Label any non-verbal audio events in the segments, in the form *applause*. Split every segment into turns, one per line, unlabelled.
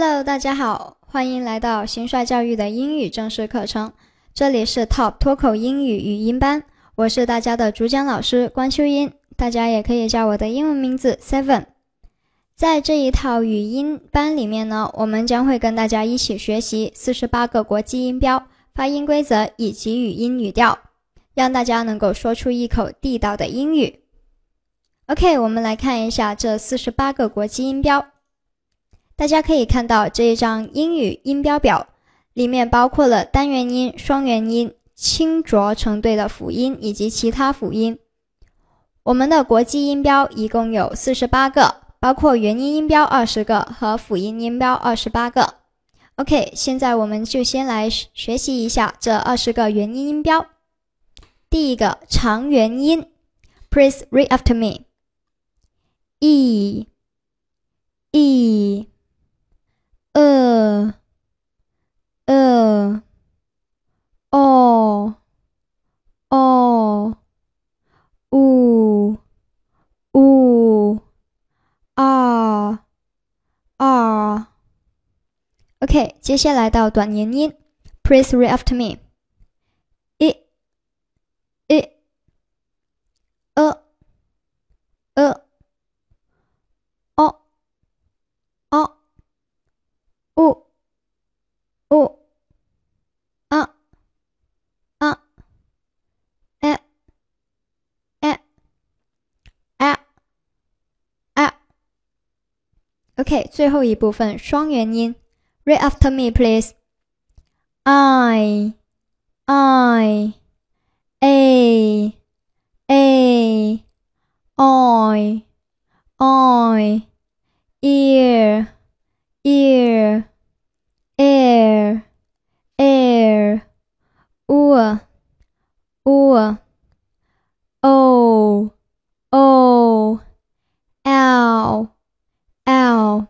Hello，大家好，欢迎来到新帅教育的英语正式课程。这里是 Top 脱口英语语音班，我是大家的主讲老师关秋英，大家也可以叫我的英文名字 Seven。在这一套语音班里面呢，我们将会跟大家一起学习四十八个国际音标、发音规则以及语音语调，让大家能够说出一口地道的英语。OK，我们来看一下这四十八个国际音标。大家可以看到这一张英语音标表，里面包括了单元音、双元音、清浊成对的辅音以及其他辅音。我们的国际音标一共有四十八个，包括元音音标二十个和辅音音标二十八个。OK，现在我们就先来学习一下这二十个元音音标。第一个长元音，Please read after me. E E 呃呃哦哦呜呜啊啊，OK，接下来到短元音，Please read after me。呜啊啊哎哎哎哎，OK，最后一部分双元音，Read after me, please. I I A A I I ear ear oo o l l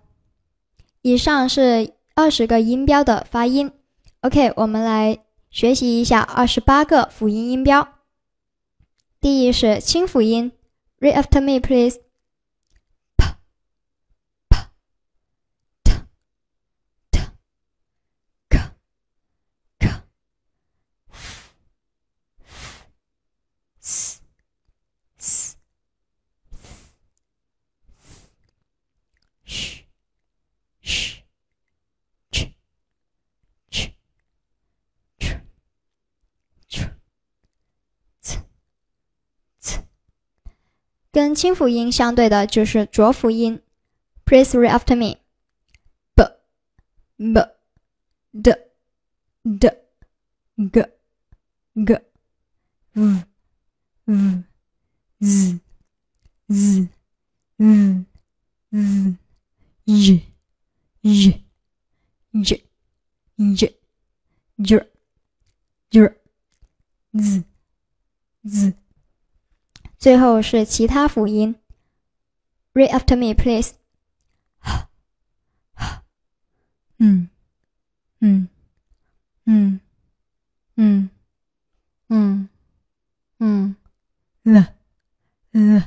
以上是二十个音标的发音。OK，我们来学习一下二十八个辅音音标。第一是清辅音，Read after me, please. Please read after me. 跟清辅音相对的就是浊辅音。Please read after me. b b d d g g v v z z z z j j j j j j z z 最后是其他辅音，Read after me, please. *sighs* 嗯。嗯。嗯。嗯。嗯。嗯，l l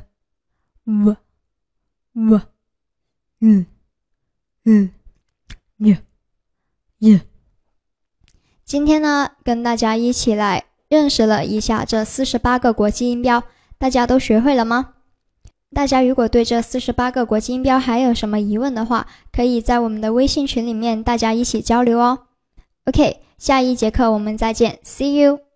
w w l l y y。今天呢，跟大家一起来认识了一下这四十八个国际音标。大家都学会了吗？大家如果对这四十八个国际音标还有什么疑问的话，可以在我们的微信群里面大家一起交流哦。OK，下一节课我们再见，See you。